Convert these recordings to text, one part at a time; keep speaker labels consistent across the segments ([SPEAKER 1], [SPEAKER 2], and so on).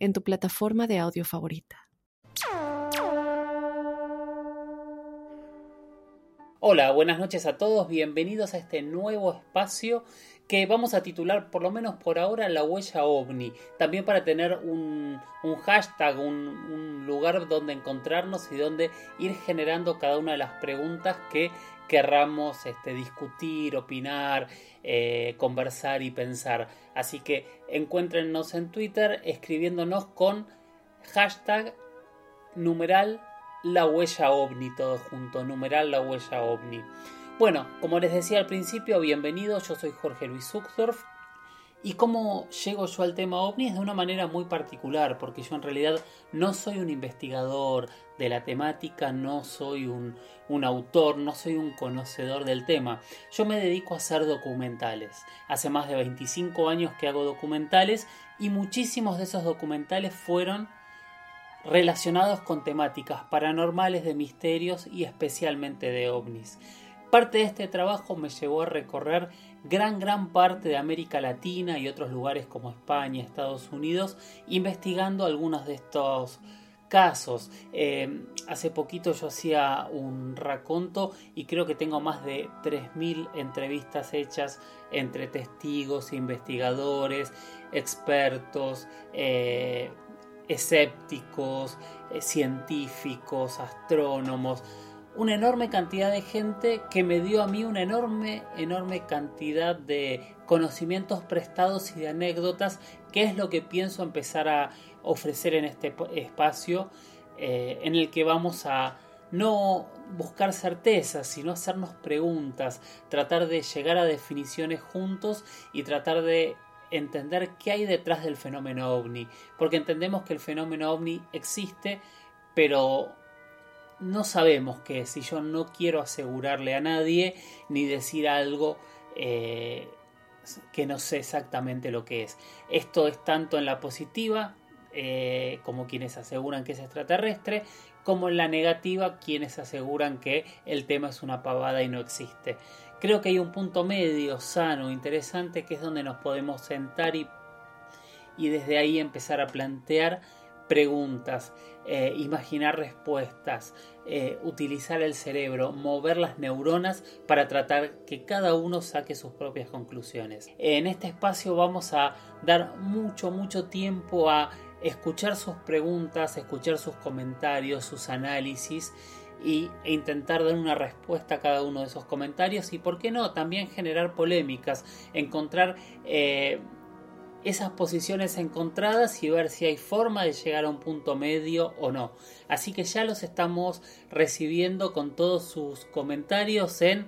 [SPEAKER 1] en tu plataforma de audio favorita.
[SPEAKER 2] Hola, buenas noches a todos, bienvenidos a este nuevo espacio que vamos a titular por lo menos por ahora la huella ovni, también para tener un, hashtag, un, lugar donde encontrarnos y donde ir generando cada una de las preguntas que querramos este, discutir, opinar, eh, conversar y pensar. Así que encuéntrenos en Twitter escribiéndonos con hashtag numeral la huella ovni, todo junto, numeral la huella ovni. Bueno, como les decía al principio, bienvenidos, yo soy Jorge Luis Zuckdorf. Y cómo llego yo al tema ovni es de una manera muy particular, porque yo en realidad no soy un investigador de la temática, no soy un, un, autor, no soy un conocedor del tema. Yo me dedico a hacer documentales. Hace más de 25 años que hago documentales y muchísimos de esos documentales fueron relacionados con temáticas paranormales de misterios y especialmente de ovnis. Parte de este trabajo me llevó a recorrer gran gran parte de América Latina y otros lugares como España, Estados Unidos, investigando algunos de estos casos. Eh, hace poquito yo hacía un raconto y creo que tengo más de 3.000 entrevistas hechas entre testigos, investigadores, expertos, eh, escépticos, eh, científicos, astrónomos, una enorme cantidad de gente que me dio a mí una enorme, enorme cantidad de conocimientos prestados y de anécdotas, que es lo que pienso empezar a ofrecer en este espacio eh, en el que vamos a no buscar certezas, sino hacernos preguntas, tratar de llegar a definiciones juntos y tratar de entender qué hay detrás del fenómeno ovni, porque entendemos que el fenómeno ovni existe, pero no sabemos qué es, y yo no quiero asegurarle a nadie ni decir algo eh, que no sé exactamente lo que es. Esto es tanto en la positiva, eh, como quienes aseguran que es extraterrestre, como en la negativa, quienes aseguran que el tema es una pavada y no existe. Creo que hay un punto medio, sano, interesante, que es donde nos podemos sentar y, y desde ahí empezar a plantear preguntas, eh, imaginar respuestas, eh, utilizar el cerebro, mover las neuronas para tratar que cada uno saque sus propias conclusiones. En este espacio vamos a dar mucho, mucho tiempo a escuchar sus preguntas, escuchar sus comentarios, sus análisis y, e intentar dar una respuesta a cada uno de esos comentarios y, por qué no, también generar polémicas, encontrar eh, esas posiciones encontradas y ver si hay forma de llegar a un punto medio o no. Así que ya los estamos recibiendo con todos sus comentarios en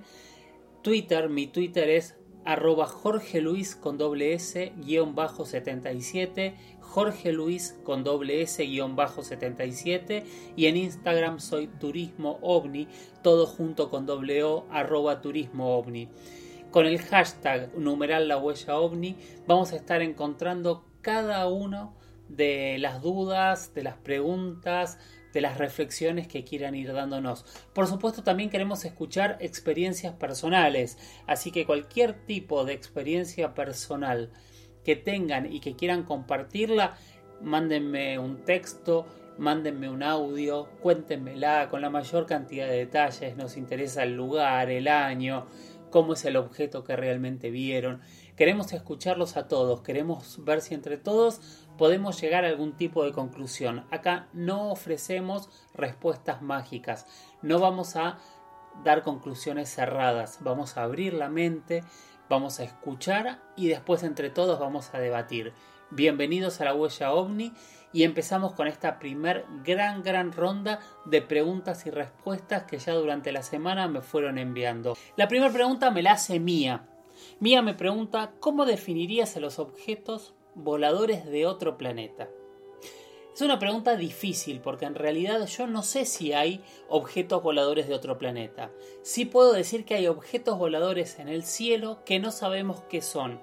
[SPEAKER 2] Twitter. Mi Twitter es arroba Jorge Luis con doble S guion bajo 77 Jorge con doble S guion bajo 77 y en Instagram soy Turismo OVNI, todo junto con doble O arroba Turismo. Con el hashtag numeral la huella vamos a estar encontrando cada uno de las dudas, de las preguntas, de las reflexiones que quieran ir dándonos. Por supuesto también queremos escuchar experiencias personales, así que cualquier tipo de experiencia personal que tengan y que quieran compartirla, mándenme un texto, mándenme un audio, cuéntenmela con la mayor cantidad de detalles, nos interesa el lugar, el año, cómo es el objeto que realmente vieron. Queremos escucharlos a todos, queremos ver si entre todos podemos llegar a algún tipo de conclusión. Acá no ofrecemos respuestas mágicas, no vamos a dar conclusiones cerradas, vamos a abrir la mente, vamos a escuchar y después entre todos vamos a debatir. Bienvenidos a la huella ovni y empezamos con esta primer gran gran ronda de preguntas y respuestas que ya durante la semana me fueron enviando. La primera pregunta me la hace Mía. Mía me pregunta ¿cómo definirías a los objetos voladores de otro planeta? Es una pregunta difícil porque en realidad yo no sé si hay objetos voladores de otro planeta. Sí puedo decir que hay objetos voladores en el cielo que no sabemos qué son.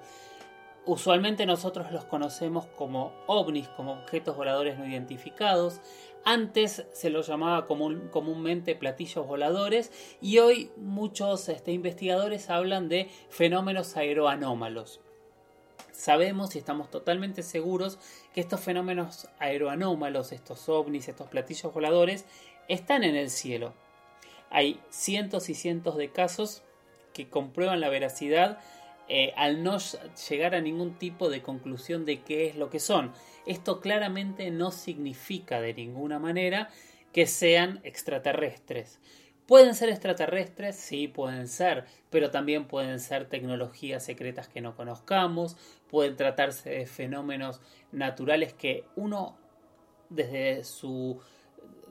[SPEAKER 2] Usualmente nosotros los conocemos como ovnis, como objetos voladores no identificados. Antes se los llamaba comúnmente platillos voladores y hoy muchos este, investigadores hablan de fenómenos aeroanómalos sabemos y estamos totalmente seguros que estos fenómenos aeroanómalos, estos ovnis, estos platillos voladores, están en el cielo. Hay cientos y cientos de casos que comprueban la veracidad eh, al no llegar a ningún tipo de conclusión de qué es lo que son. Esto claramente no significa de ninguna manera que sean extraterrestres. Pueden ser extraterrestres, sí, pueden ser, pero también pueden ser tecnologías secretas que no conozcamos, pueden tratarse de fenómenos naturales que uno desde su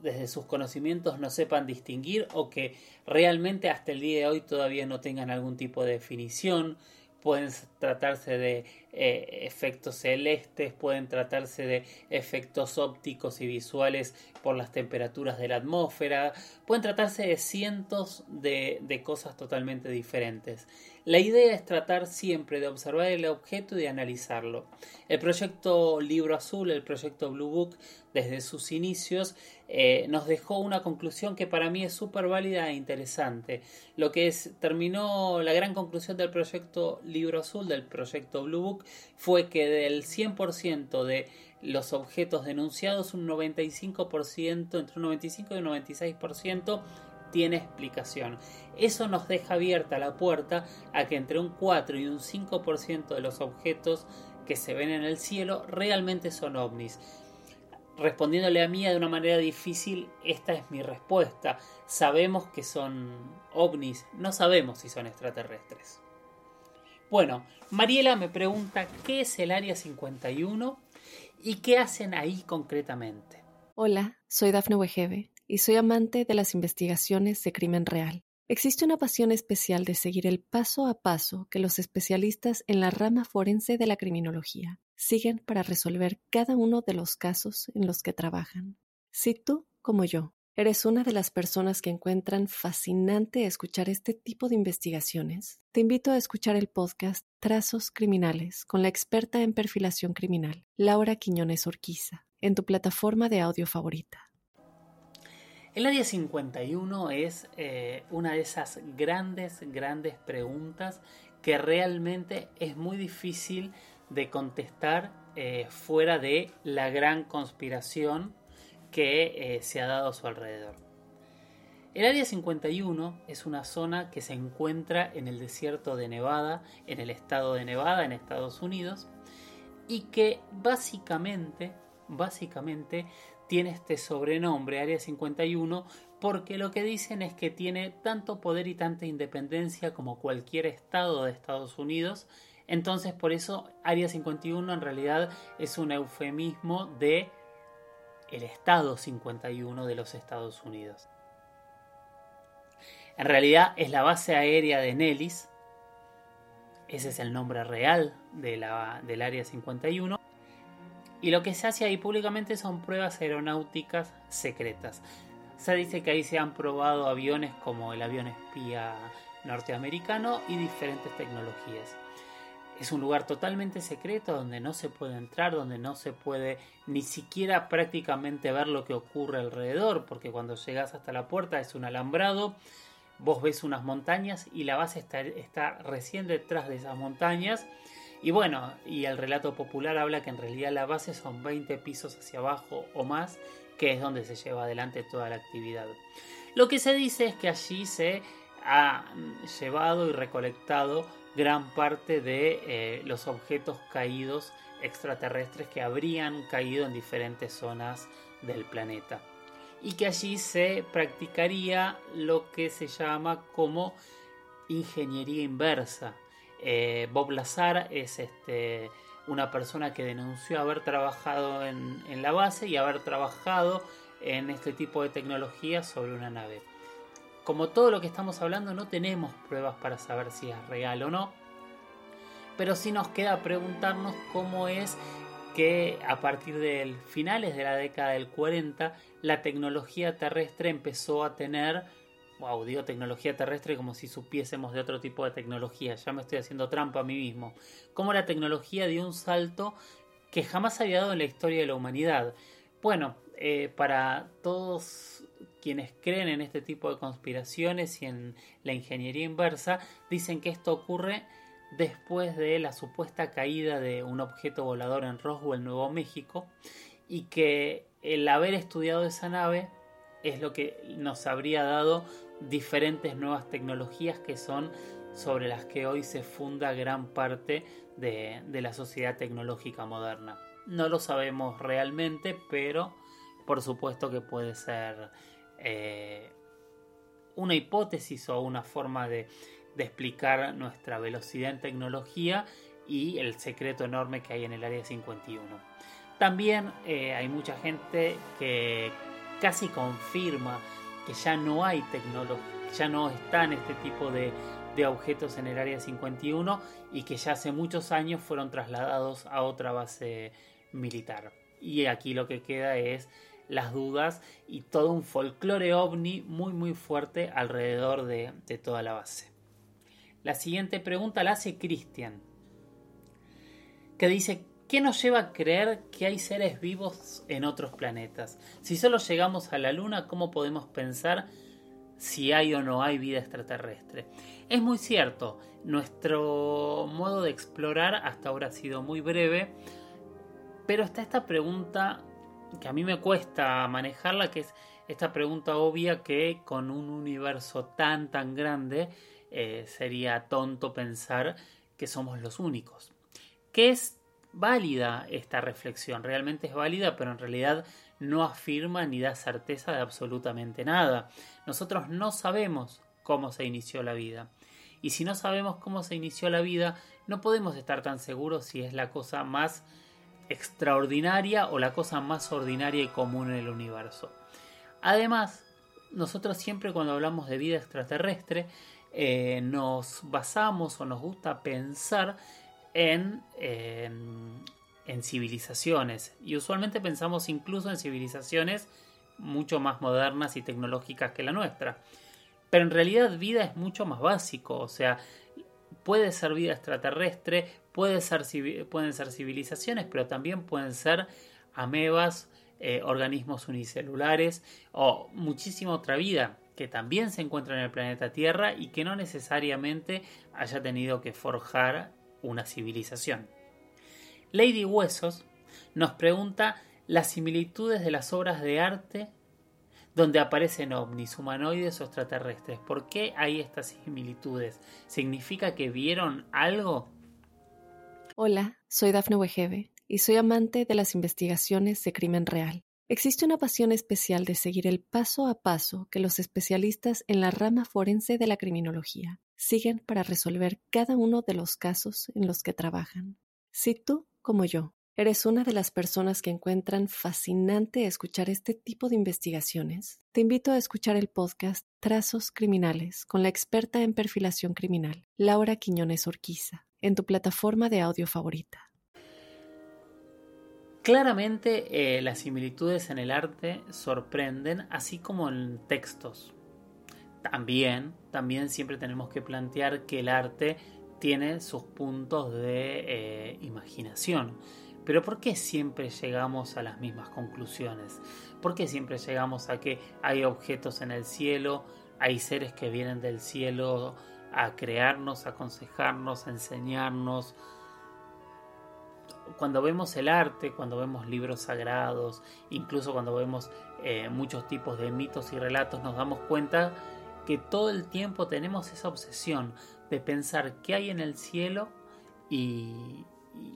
[SPEAKER 2] desde sus conocimientos no sepan distinguir o que realmente hasta el día de hoy todavía no tengan algún tipo de definición pueden tratarse de eh, efectos celestes, pueden tratarse de efectos ópticos y visuales por las temperaturas de la atmósfera, pueden tratarse de cientos de, cosas totalmente diferentes. La idea es tratar siempre de observar el objeto y de analizarlo. El proyecto Libro Azul, el proyecto Blue Book, desde sus inicios, eh, nos dejó una conclusión que para mí es súper válida e interesante. Lo que es, terminó la gran conclusión del proyecto Libro Azul, del proyecto Blue Book, fue que del 100% de los objetos denunciados, un 95%, entre un 95 y un 96%, tiene explicación. Eso nos deja abierta la puerta a que entre un 4 y un 5% de los objetos que se ven en el cielo realmente son ovnis. Respondiéndole a Mía de una manera difícil, esta es mi respuesta. Sabemos que son ovnis, no sabemos si son extraterrestres. Bueno, Mariela me pregunta qué es el Área 51 y qué hacen ahí concretamente.
[SPEAKER 1] Hola, soy Dafne Wegebe y soy amante de las investigaciones de crimen real. Existe una pasión especial de seguir el paso a paso que los especialistas en la rama forense de la criminología siguen para resolver cada uno de los casos en los que trabajan. Si tú, como yo, eres una de las personas que encuentran fascinante escuchar este tipo de investigaciones, te invito a escuchar el podcast Trazos Criminales con la experta en perfilación criminal, Laura Quiñones Orquiza, en tu plataforma de audio favorita.
[SPEAKER 2] El área 51 es eh, una de esas grandes, grandes preguntas que realmente es muy difícil de contestar eh, fuera de la gran conspiración que eh, se ha dado a su alrededor. El área 51 es una zona que se encuentra en el desierto de Nevada, en el estado de Nevada, en Estados Unidos, y que básicamente, básicamente tiene este sobrenombre, Área 51, porque lo que dicen es que tiene tanto poder y tanta independencia como cualquier estado de Estados Unidos. Entonces, por eso, Área 51 en realidad es un eufemismo de el Estado 51 de los Estados Unidos. En realidad es la base aérea de Nellis. Ese es el nombre real de la, del Área 51 y lo que se hace ahí públicamente son pruebas aeronáuticas secretas. Se dice que ahí se han probado aviones como el avión espía norteamericano y diferentes tecnologías. Es un lugar totalmente secreto donde no se puede entrar, donde no se puede ni siquiera prácticamente ver lo que ocurre alrededor, porque cuando llegas hasta la puerta es un alambrado, vos ves unas montañas y la base está, está recién detrás de esas montañas y bueno, y el relato popular habla que en realidad la base son 20 pisos hacia abajo o más, que es donde se lleva adelante toda la actividad. Lo que se dice es que allí se ha llevado y recolectado gran parte de eh, los objetos caídos extraterrestres que habrían caído en diferentes zonas del planeta. Y que allí se practicaría lo que se llama como ingeniería inversa, eh, Bob Lazar es este, una persona que denunció haber trabajado en, en, la base y haber trabajado en este tipo de tecnología sobre una nave. Como todo lo que estamos hablando no tenemos pruebas para saber si es real o no, pero sí nos queda preguntarnos cómo es que a partir de finales de la década del 40 la tecnología terrestre empezó a tener, wow, digo tecnología terrestre como si supiésemos de otro tipo de tecnología, ya me estoy haciendo trampa a mí mismo, como la tecnología dio un salto que jamás había dado en la historia de la humanidad. Bueno, eh, para todos quienes creen en este tipo de conspiraciones y en la ingeniería inversa, dicen que esto ocurre después de la supuesta caída de un objeto volador en Roswell, Nuevo México, y que el haber estudiado esa nave es lo que nos habría dado diferentes nuevas tecnologías que son sobre las que hoy se funda gran parte de, la sociedad tecnológica moderna. No lo sabemos realmente, pero por supuesto que puede ser eh, una hipótesis o una forma de, explicar nuestra velocidad en tecnología y el secreto enorme que hay en el área 51. También eh, hay mucha gente que casi confirma que ya no hay tecnología, ya no están este tipo de objetos en el área 51 y que ya hace muchos años fueron trasladados a otra base militar. Y aquí lo que queda es las dudas y todo un folclore ovni muy muy fuerte alrededor de toda la base. La siguiente pregunta la hace Cristian, que dice, ¿qué nos lleva a creer que hay seres vivos en otros planetas? Si solo llegamos a la Luna, ¿cómo podemos pensar si hay o no hay vida extraterrestre? Es muy cierto, nuestro modo de explorar hasta ahora ha sido muy breve, pero está esta pregunta que a mí me cuesta manejarla, que es esta pregunta obvia que con un universo tan tan grande, eh, sería tonto pensar que somos los únicos. Que es válida esta reflexión, realmente es válida, pero en realidad no afirma ni da certeza de absolutamente nada. Nosotros no sabemos cómo se inició la vida. Y si no sabemos cómo se inició la vida, no podemos estar tan seguros si es la cosa más extraordinaria o la cosa más ordinaria y común en el universo. Además, nosotros siempre cuando hablamos de vida extraterrestre eh, nos basamos o nos gusta pensar en, en civilizaciones. Y usualmente pensamos incluso en civilizaciones mucho más modernas y tecnológicas que la nuestra. Pero en realidad vida es mucho más básico, o sea, puede ser vida extraterrestre, puede ser, pueden ser civilizaciones, pero también pueden ser amebas, eh, organismos unicelulares o muchísima otra vida que también se encuentra en el planeta Tierra y que no necesariamente haya tenido que forjar una civilización. Lady Huesos nos pregunta las similitudes de las obras de arte donde aparecen ovnis, humanoides o extraterrestres. ¿Por qué hay estas similitudes? ¿Significa que vieron algo?
[SPEAKER 1] Hola, soy Dafne Wegebe y soy amante de las investigaciones de crimen real. Existe una pasión especial de seguir el paso a paso que los especialistas en la rama forense de la criminología siguen para resolver cada uno de los casos en los que trabajan. Si tú, como yo, eres una de las personas que encuentran fascinante escuchar este tipo de investigaciones, te invito a escuchar el podcast Trazos Criminales con la experta en perfilación criminal, Laura Quiñones Orquiza, en tu plataforma de audio favorita.
[SPEAKER 2] Claramente eh, las similitudes en el arte sorprenden, así como en textos. También, también siempre tenemos que plantear que el arte tiene sus puntos de eh, imaginación. Pero ¿por qué siempre llegamos a las mismas conclusiones? ¿Por qué siempre llegamos a que hay objetos en el cielo, hay seres que vienen del cielo a crearnos, a aconsejarnos, a enseñarnos, cuando vemos el arte, cuando vemos libros sagrados, incluso cuando vemos eh, muchos tipos de mitos y relatos, nos damos cuenta que todo el tiempo tenemos esa obsesión de pensar qué hay en el cielo y,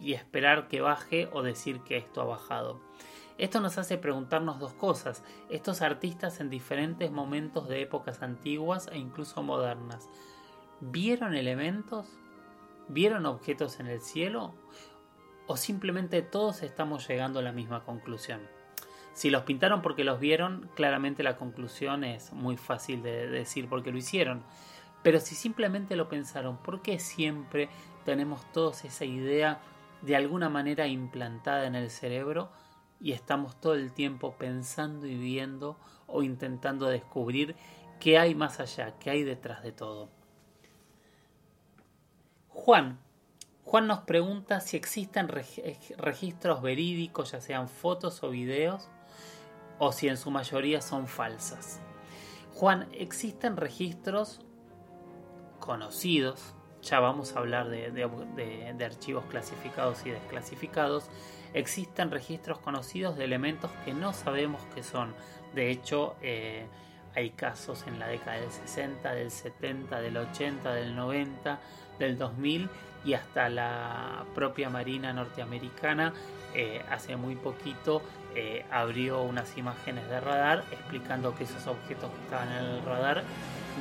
[SPEAKER 2] y esperar que baje o decir que esto ha bajado. Esto nos hace preguntarnos dos cosas. Estos artistas en diferentes momentos de épocas antiguas e incluso modernas, ¿vieron elementos? ¿Vieron objetos en el cielo? o simplemente todos estamos llegando a la misma conclusión. Si los pintaron porque los vieron, claramente la conclusión es muy fácil de decir porque lo hicieron. Pero si simplemente lo pensaron, ¿por qué siempre tenemos todos esa idea de alguna manera implantada en el cerebro y estamos todo el tiempo pensando y viendo o intentando descubrir qué hay más allá, qué hay detrás de todo. Juan. Juan nos pregunta si existen registros verídicos, ya sean fotos o videos, o si en su mayoría son falsas. Juan, existen registros conocidos, ya vamos a hablar de, archivos clasificados y desclasificados, existen registros conocidos de elementos que no sabemos qué son. De hecho, eh, hay casos en la década del 60, del 70, del 80, del 90, del 2000 y hasta la propia Marina norteamericana eh, hace muy poquito eh, abrió unas imágenes de radar explicando que esos objetos que estaban en el radar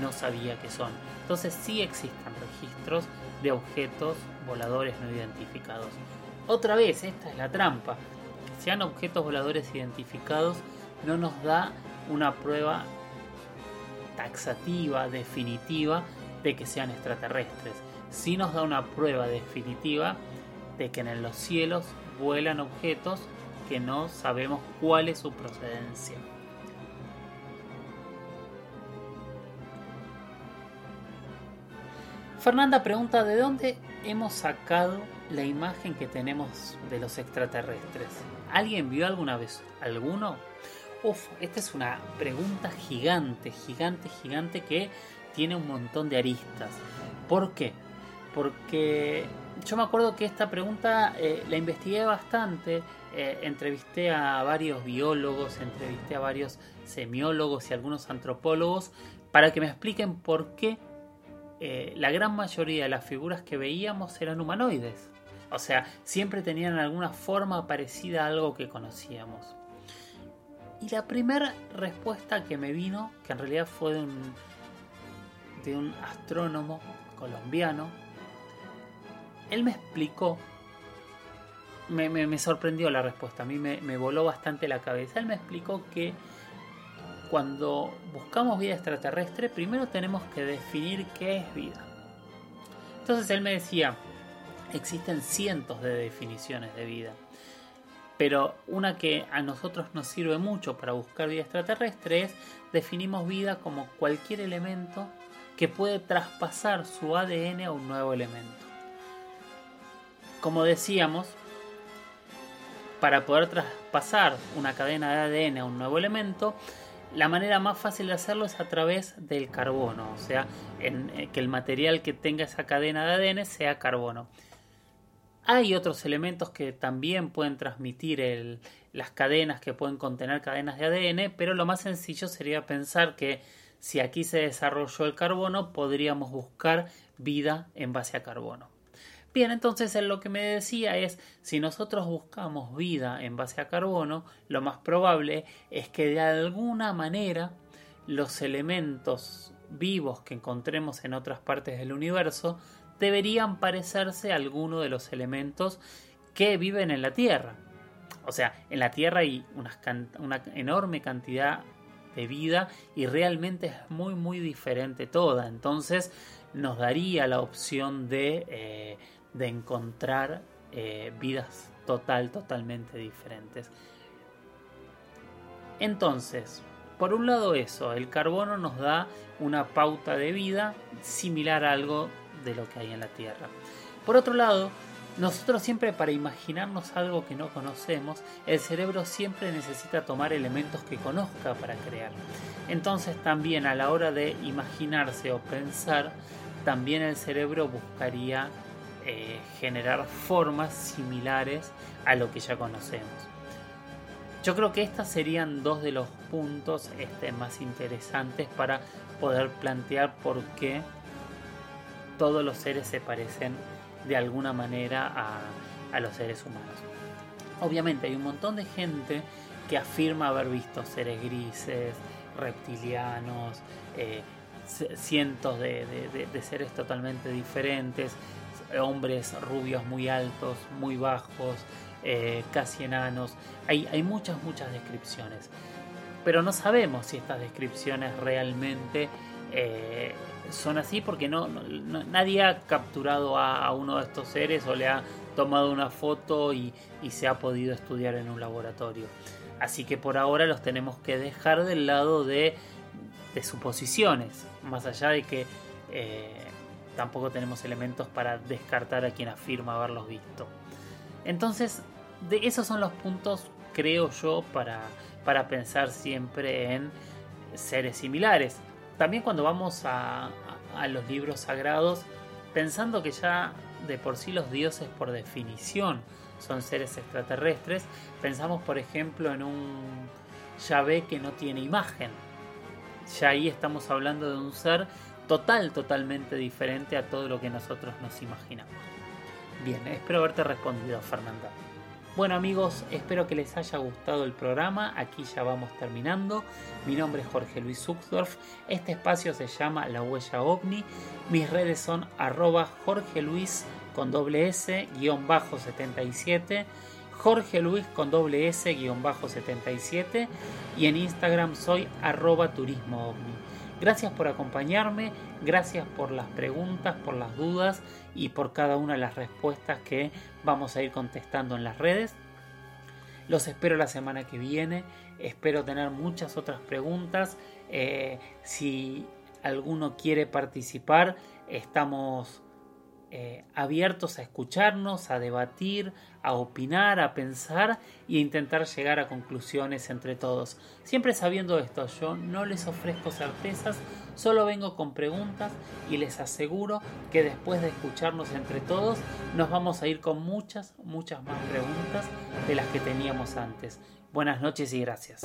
[SPEAKER 2] no sabía qué son. Entonces sí existen registros de objetos voladores no identificados. Otra vez, esta es la trampa. Que sean objetos voladores identificados no nos da una prueba taxativa, definitiva, de que sean extraterrestres. Sí nos da una prueba definitiva de que en los cielos vuelan objetos que no sabemos cuál es su procedencia. Fernanda pregunta de dónde hemos sacado la imagen que tenemos de los extraterrestres. ¿Alguien vio alguna vez alguno? Uf, esta es una pregunta gigante, gigante, gigante que tiene un montón de aristas. ¿Por qué? Porque yo me acuerdo que esta pregunta eh, la investigué bastante, eh, entrevisté a varios biólogos, entrevisté a varios semiólogos y algunos antropólogos para que me expliquen por qué eh, la gran mayoría de las figuras que veíamos eran humanoides. O sea, siempre tenían alguna forma parecida a algo que conocíamos. Y la primera respuesta que me vino, que en realidad fue de un, de un astrónomo colombiano, él me explicó, me, sorprendió la respuesta, a mí me, me voló bastante la cabeza. Él me explicó que cuando buscamos vida extraterrestre, primero tenemos que definir qué es vida. Entonces él me decía, existen cientos de definiciones de vida, pero una que a nosotros nos sirve mucho para buscar vida extraterrestre es definimos vida como cualquier elemento que puede traspasar su ADN a un nuevo elemento. Como decíamos, para poder traspasar una cadena de ADN a un nuevo elemento, la manera más fácil de hacerlo es a través del carbono, o sea, en, eh, que el material que tenga esa cadena de ADN sea carbono. Hay otros elementos que también pueden transmitir las cadenas que pueden contener cadenas de ADN, pero lo más sencillo sería pensar que si aquí se desarrolló el carbono, podríamos buscar vida en base a carbono. Bien, entonces lo que me decía es, si nosotros buscamos vida en base a carbono, lo más probable es que de alguna manera los elementos vivos que encontremos en otras partes del universo deberían parecerse a alguno de los elementos que viven en la Tierra. O sea, en la Tierra hay una, enorme cantidad de vida y realmente es muy muy diferente toda. Entonces nos daría la opción de eh, de encontrar eh, vidas total, totalmente diferentes. Entonces, por un lado eso, el carbono nos da una pauta de vida similar a algo de lo que hay en la Tierra. Por otro lado, nosotros siempre para imaginarnos algo que no conocemos, el cerebro siempre necesita tomar elementos que conozca para crear. Entonces también a la hora de imaginarse o pensar, también el cerebro buscaría eh, generar formas similares a lo que ya conocemos. Yo creo que estos serían dos de los puntos este, más interesantes para poder plantear por qué todos los seres se parecen de alguna manera a, los seres humanos. Obviamente hay un montón de gente que afirma haber visto seres grises, reptilianos, eh, cientos de, seres totalmente diferentes, hombres rubios muy altos, muy bajos, eh, casi enanos. Hay, hay muchas, muchas descripciones. Pero no sabemos si estas descripciones realmente eh, son así porque no, nadie ha capturado a, uno de estos seres o le ha tomado una foto y, se ha podido estudiar en un laboratorio. Así que por ahora los tenemos que dejar del lado de, suposiciones, más allá de que eh, tampoco tenemos elementos para descartar a quien afirma haberlos visto. Entonces, de esos son los puntos, creo yo, para, para pensar siempre en seres similares también cuando vamos a, los libros sagrados, pensando que ya de por sí los dioses por definición son seres extraterrestres, pensamos por ejemplo en un Yahvé que no tiene imagen. Ya ahí estamos hablando de un ser total, totalmente diferente a todo lo que nosotros nos imaginamos. Bien, espero haberte respondido, Fernanda. Bueno amigos, espero que les haya gustado el programa. Aquí ya vamos terminando. Mi nombre es Jorge Luis Zuxdorf. Este espacio se llama La Huella OVNI. Mis redes son arroba Jorge Luis con doble S guion bajo 77. Jorge Luis con doble S guion bajo 77. Y en Instagram soy arroba turismo. Gracias por acompañarme, gracias por las preguntas, por las dudas y por cada una de las respuestas que vamos a ir contestando en las redes. Los espero la semana que viene, espero tener muchas otras preguntas. Eh, si alguno quiere participar, estamos eh, abiertos a escucharnos, a debatir, a opinar, a pensar e intentar llegar a conclusiones entre todos. Siempre sabiendo esto, yo no les ofrezco certezas, solo vengo con preguntas y les aseguro que después de escucharnos entre todos nos vamos a ir con muchas, muchas más preguntas de las que teníamos antes. Buenas noches y gracias.